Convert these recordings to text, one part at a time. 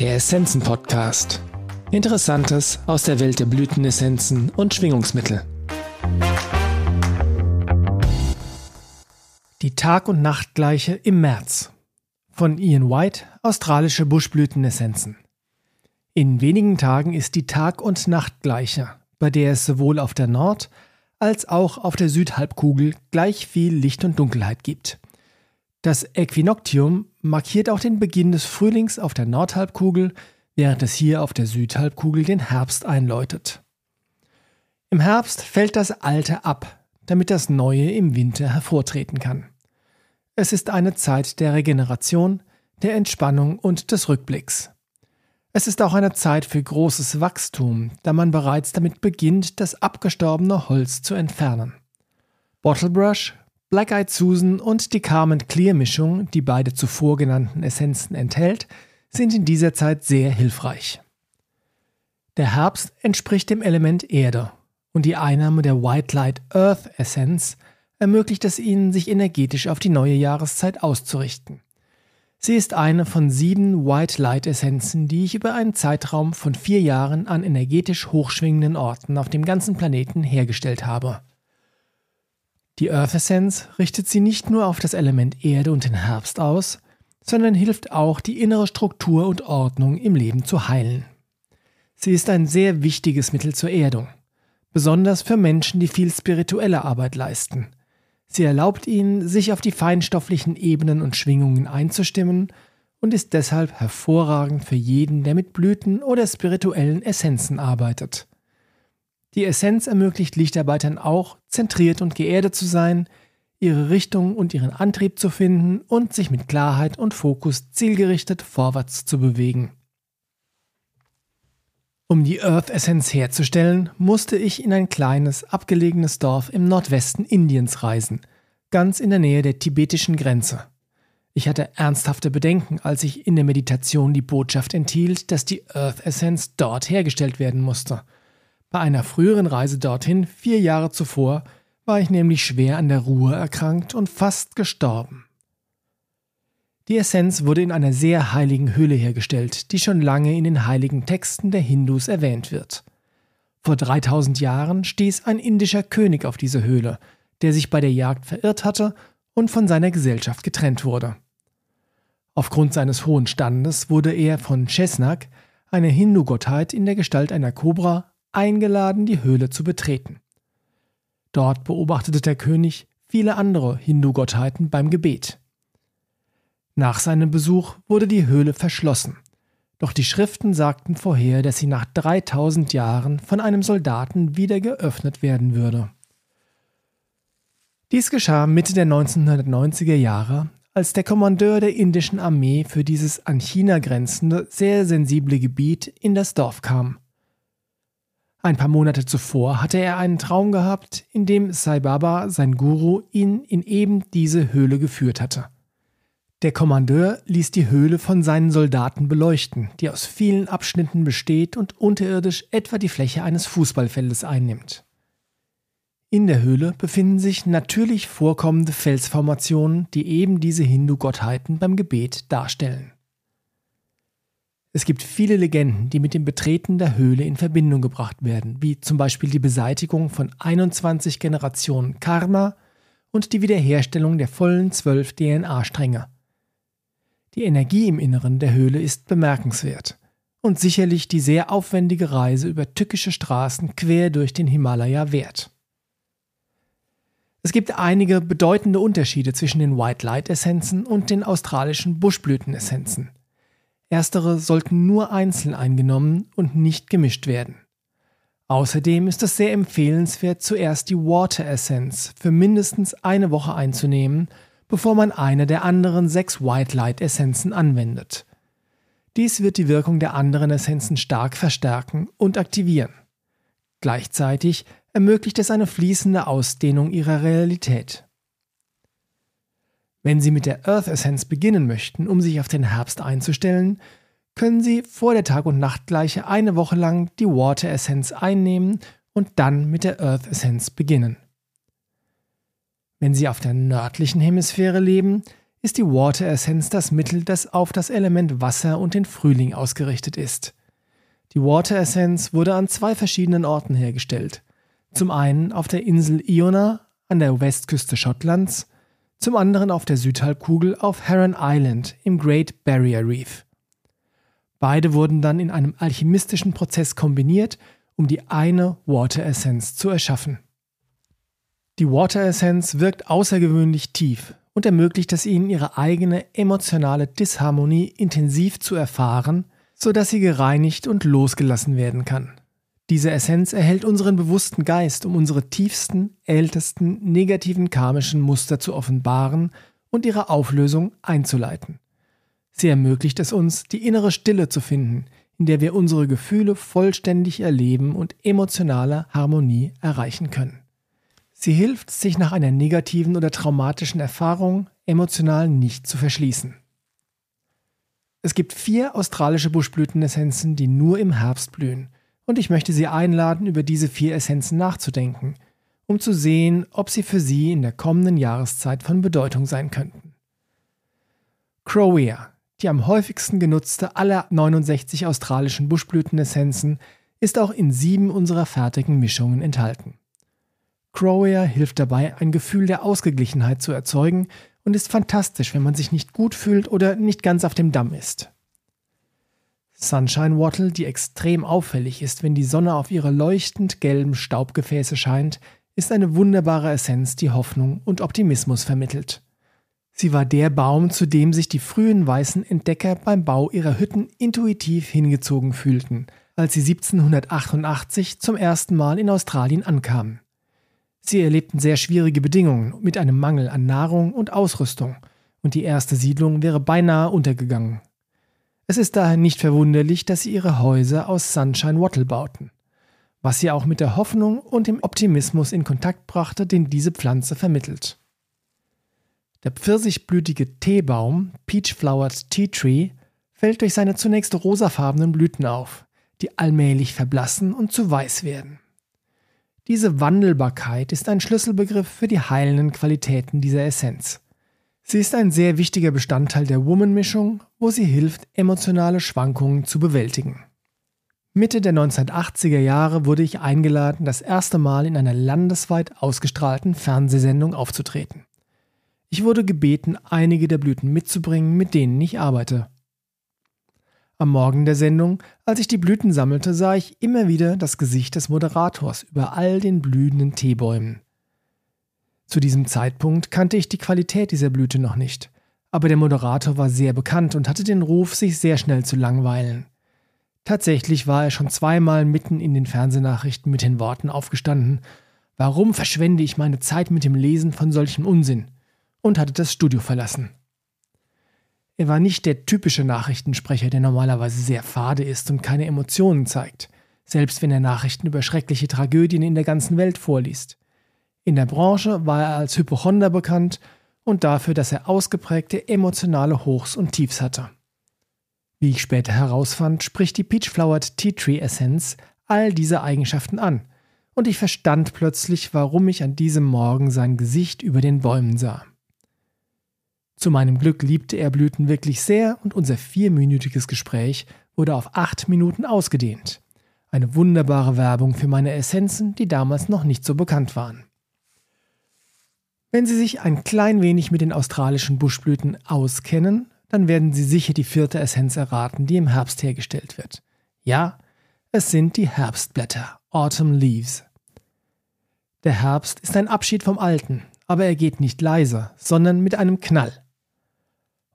Der Essenzen Podcast. Interessantes aus der Welt der Blütenessenzen und Schwingungsmittel. Die Tag- und Nachtgleiche im März. Von Ian White, australische Buschblütenessenzen. In wenigen Tagen ist die Tag- und Nachtgleiche, bei der es sowohl auf der Nord- als auch auf der Südhalbkugel gleich viel Licht und Dunkelheit gibt. Das Äquinoktium markiert auch den Beginn des Frühlings auf der Nordhalbkugel, während es hier auf der Südhalbkugel den Herbst einläutet. Im Herbst fällt das Alte ab, damit das Neue im Winter hervortreten kann. Es ist eine Zeit der Regeneration, der Entspannung und des Rückblicks. Es ist auch eine Zeit für großes Wachstum, da man bereits damit beginnt, das abgestorbene Holz zu entfernen. Bottlebrush, Black Eyed Susan und die Carmen Clear Mischung, die beide zuvor genannten Essenzen enthält, sind in dieser Zeit sehr hilfreich. Der Herbst entspricht dem Element Erde und die Einnahme der White Light Earth Essenz ermöglicht es ihnen, sich energetisch auf die neue Jahreszeit auszurichten. Sie ist eine von sieben White Light Essenzen, die ich über einen Zeitraum von vier Jahren an energetisch hochschwingenden Orten auf dem ganzen Planeten hergestellt habe. Die Earth Essence richtet sie nicht nur auf das Element Erde und den Herbst aus, sondern hilft auch, die innere Struktur und Ordnung im Leben zu heilen. Sie ist ein sehr wichtiges Mittel zur Erdung, besonders für Menschen, die viel spirituelle Arbeit leisten. Sie erlaubt ihnen, sich auf die feinstofflichen Ebenen und Schwingungen einzustimmen und ist deshalb hervorragend für jeden, der mit Blüten oder spirituellen Essenzen arbeitet. Die Essenz ermöglicht Lichtarbeitern auch, zentriert und geerdet zu sein, ihre Richtung und ihren Antrieb zu finden und sich mit Klarheit und Fokus zielgerichtet vorwärts zu bewegen. Um die Earth Essenz herzustellen, musste ich in ein kleines, abgelegenes Dorf im Nordwesten Indiens reisen, ganz in der Nähe der tibetischen Grenze. Ich hatte ernsthafte Bedenken, als ich in der Meditation die Botschaft enthielt, dass die Earth Essenz dort hergestellt werden musste. Bei einer früheren Reise dorthin, vier Jahre zuvor, war ich nämlich schwer an der Ruhe erkrankt und fast gestorben. Die Essenz wurde in einer sehr heiligen Höhle hergestellt, die schon lange in den heiligen Texten der Hindus erwähnt wird. Vor 3000 Jahren stieß ein indischer König auf diese Höhle, der sich bei der Jagd verirrt hatte und von seiner Gesellschaft getrennt wurde. Aufgrund seines hohen Standes wurde er von Chesnak, einer Hindu-Gottheit in der Gestalt einer Kobra, eingeladen, die Höhle zu betreten. Dort beobachtete der König viele andere Hindu-Gottheiten beim Gebet. Nach seinem Besuch wurde die Höhle verschlossen. Doch die Schriften sagten vorher, dass sie nach 3000 Jahren von einem Soldaten wieder geöffnet werden würde. Dies geschah Mitte der 1990er Jahre, als der Kommandeur der indischen Armee für dieses an China grenzende, sehr sensible Gebiet in das Dorf kam. Ein paar Monate zuvor hatte er einen Traum gehabt, in dem Sai Baba, sein Guru, ihn in eben diese Höhle geführt hatte. Der Kommandeur ließ die Höhle von seinen Soldaten beleuchten, die aus vielen Abschnitten besteht und unterirdisch etwa die Fläche eines Fußballfeldes einnimmt. In der Höhle befinden sich natürlich vorkommende Felsformationen, die eben diese Hindu-Gottheiten beim Gebet darstellen. Es gibt viele Legenden, die mit dem Betreten der Höhle in Verbindung gebracht werden, wie zum Beispiel die Beseitigung von 21 Generationen Karma und die Wiederherstellung der vollen zwölf DNA-Stränge. Die Energie im Inneren der Höhle ist bemerkenswert und sicherlich die sehr aufwendige Reise über tückische Straßen quer durch den Himalaya wert. Es gibt einige bedeutende Unterschiede zwischen den White Light Essenzen und den australischen Buschblütenessenzen. Erstere sollten nur einzeln eingenommen und nicht gemischt werden. Außerdem ist es sehr empfehlenswert, zuerst die Water Essence für mindestens eine Woche einzunehmen bevor man eine der anderen sechs White Light Essenzen anwendet. Dies wird die Wirkung der anderen Essenzen stark verstärken und aktivieren. Gleichzeitig ermöglicht es eine fließende Ausdehnung ihrer Realität. Wenn Sie mit der Earth Essence beginnen möchten, um sich auf den Herbst einzustellen, können Sie vor der Tag- und Nachtgleiche eine Woche lang die Water Essence einnehmen und dann mit der Earth Essence beginnen. Wenn Sie auf der nördlichen Hemisphäre leben, ist die Water Essence das Mittel, das auf das Element Wasser und den Frühling ausgerichtet ist. Die Water Essence wurde an zwei verschiedenen Orten hergestellt. Zum einen auf der Insel Iona an der Westküste Schottlands, zum anderen auf der Südhalbkugel auf Heron Island im Great Barrier Reef. Beide wurden dann in einem alchemistischen Prozess kombiniert, um die eine Water Essence zu erschaffen. Die Water Essence wirkt außergewöhnlich tief und ermöglicht es ihnen, ihre eigene emotionale Disharmonie intensiv zu erfahren, sodass sie gereinigt und losgelassen werden kann. Diese Essenz erhält unseren bewussten Geist, um unsere tiefsten, ältesten, negativen karmischen Muster zu offenbaren und ihre Auflösung einzuleiten. Sie ermöglicht es uns, die innere Stille zu finden, in der wir unsere Gefühle vollständig erleben und emotionale Harmonie erreichen können. Sie hilft, sich nach einer negativen oder traumatischen Erfahrung emotional nicht zu verschließen. Es gibt vier australische Buschblütenessenzen, die nur im Herbst blühen, und ich möchte Sie einladen, über diese vier Essenzen nachzudenken, um zu sehen, ob sie für Sie in der kommenden Jahreszeit von Bedeutung sein könnten. Crowea, die am häufigsten genutzte aller 69 australischen Buschblütenessenzen, ist auch in sieben unserer fertigen Mischungen enthalten. Crowea hilft dabei, ein Gefühl der Ausgeglichenheit zu erzeugen und ist fantastisch, wenn man sich nicht gut fühlt oder nicht ganz auf dem Damm ist. Sunshine Wattle, die extrem auffällig ist, wenn die Sonne auf ihre leuchtend gelben Staubgefäße scheint, ist eine wunderbare Essenz, die Hoffnung und Optimismus vermittelt. Sie war der Baum, zu dem sich die frühen weißen Entdecker beim Bau ihrer Hütten intuitiv hingezogen fühlten, als sie 1788 zum ersten Mal in Australien ankamen. Sie erlebten sehr schwierige Bedingungen mit einem Mangel an Nahrung und Ausrüstung, und die erste Siedlung wäre beinahe untergegangen. Es ist daher nicht verwunderlich, dass sie ihre Häuser aus Sunshine Wattle bauten, was sie auch mit der Hoffnung und dem Optimismus in Kontakt brachte, den diese Pflanze vermittelt. Der pfirsichblütige Teebaum, Peach Flowered Tea Tree, fällt durch seine zunächst rosafarbenen Blüten auf, die allmählich verblassen und zu weiß werden. Diese Wandelbarkeit ist ein Schlüsselbegriff für die heilenden Qualitäten dieser Essenz. Sie ist ein sehr wichtiger Bestandteil der Woman-Mischung, wo sie hilft, emotionale Schwankungen zu bewältigen. Mitte der 1980er Jahre wurde ich eingeladen, das erste Mal in einer landesweit ausgestrahlten Fernsehsendung aufzutreten. Ich wurde gebeten, einige der Blüten mitzubringen, mit denen ich arbeite. Am Morgen der Sendung, als ich die Blüten sammelte, sah ich immer wieder das Gesicht des Moderators über all den blühenden Teebäumen. Zu diesem Zeitpunkt kannte ich die Qualität dieser Blüte noch nicht, aber der Moderator war sehr bekannt und hatte den Ruf, sich sehr schnell zu langweilen. Tatsächlich war er schon zweimal mitten in den Fernsehnachrichten mit den Worten aufgestanden Warum verschwende ich meine Zeit mit dem Lesen von solchem Unsinn? und hatte das Studio verlassen. Er war nicht der typische Nachrichtensprecher, der normalerweise sehr fade ist und keine Emotionen zeigt, selbst wenn er Nachrichten über schreckliche Tragödien in der ganzen Welt vorliest. In der Branche war er als Hypochonder bekannt und dafür, dass er ausgeprägte emotionale Hochs und Tiefs hatte. Wie ich später herausfand, spricht die Peach Flowered Tea Tree Essenz all diese Eigenschaften an, und ich verstand plötzlich, warum ich an diesem Morgen sein Gesicht über den Bäumen sah. Zu meinem Glück liebte er Blüten wirklich sehr und unser vierminütiges Gespräch wurde auf acht Minuten ausgedehnt. Eine wunderbare Werbung für meine Essenzen, die damals noch nicht so bekannt waren. Wenn Sie sich ein klein wenig mit den australischen Buschblüten auskennen, dann werden Sie sicher die vierte Essenz erraten, die im Herbst hergestellt wird. Ja, es sind die Herbstblätter, Autumn Leaves. Der Herbst ist ein Abschied vom Alten, aber er geht nicht leise, sondern mit einem Knall.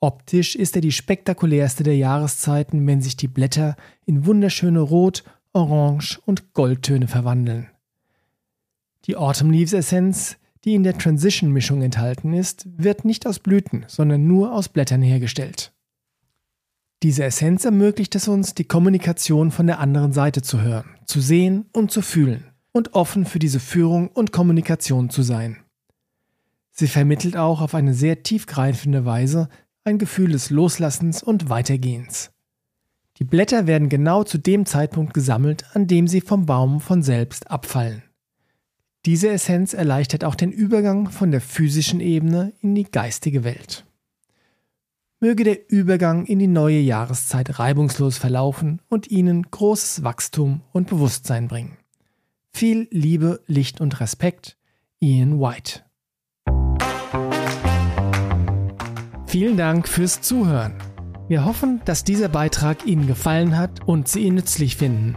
Optisch ist er die spektakulärste der Jahreszeiten, wenn sich die Blätter in wunderschöne Rot, Orange und Goldtöne verwandeln. Die Autumn Leaves Essenz, die in der Transition-Mischung enthalten ist, wird nicht aus Blüten, sondern nur aus Blättern hergestellt. Diese Essenz ermöglicht es uns, die Kommunikation von der anderen Seite zu hören, zu sehen und zu fühlen und offen für diese Führung und Kommunikation zu sein. Sie vermittelt auch auf eine sehr tiefgreifende Weise ein Gefühl des Loslassens und Weitergehens. Die Blätter werden genau zu dem Zeitpunkt gesammelt, an dem sie vom Baum von selbst abfallen. Diese Essenz erleichtert auch den Übergang von der physischen Ebene in die geistige Welt. Möge der Übergang in die neue Jahreszeit reibungslos verlaufen und Ihnen großes Wachstum und Bewusstsein bringen. Viel Liebe, Licht und Respekt, Ian White. Vielen Dank fürs Zuhören. Wir hoffen, dass dieser Beitrag Ihnen gefallen hat und Sie ihn nützlich finden.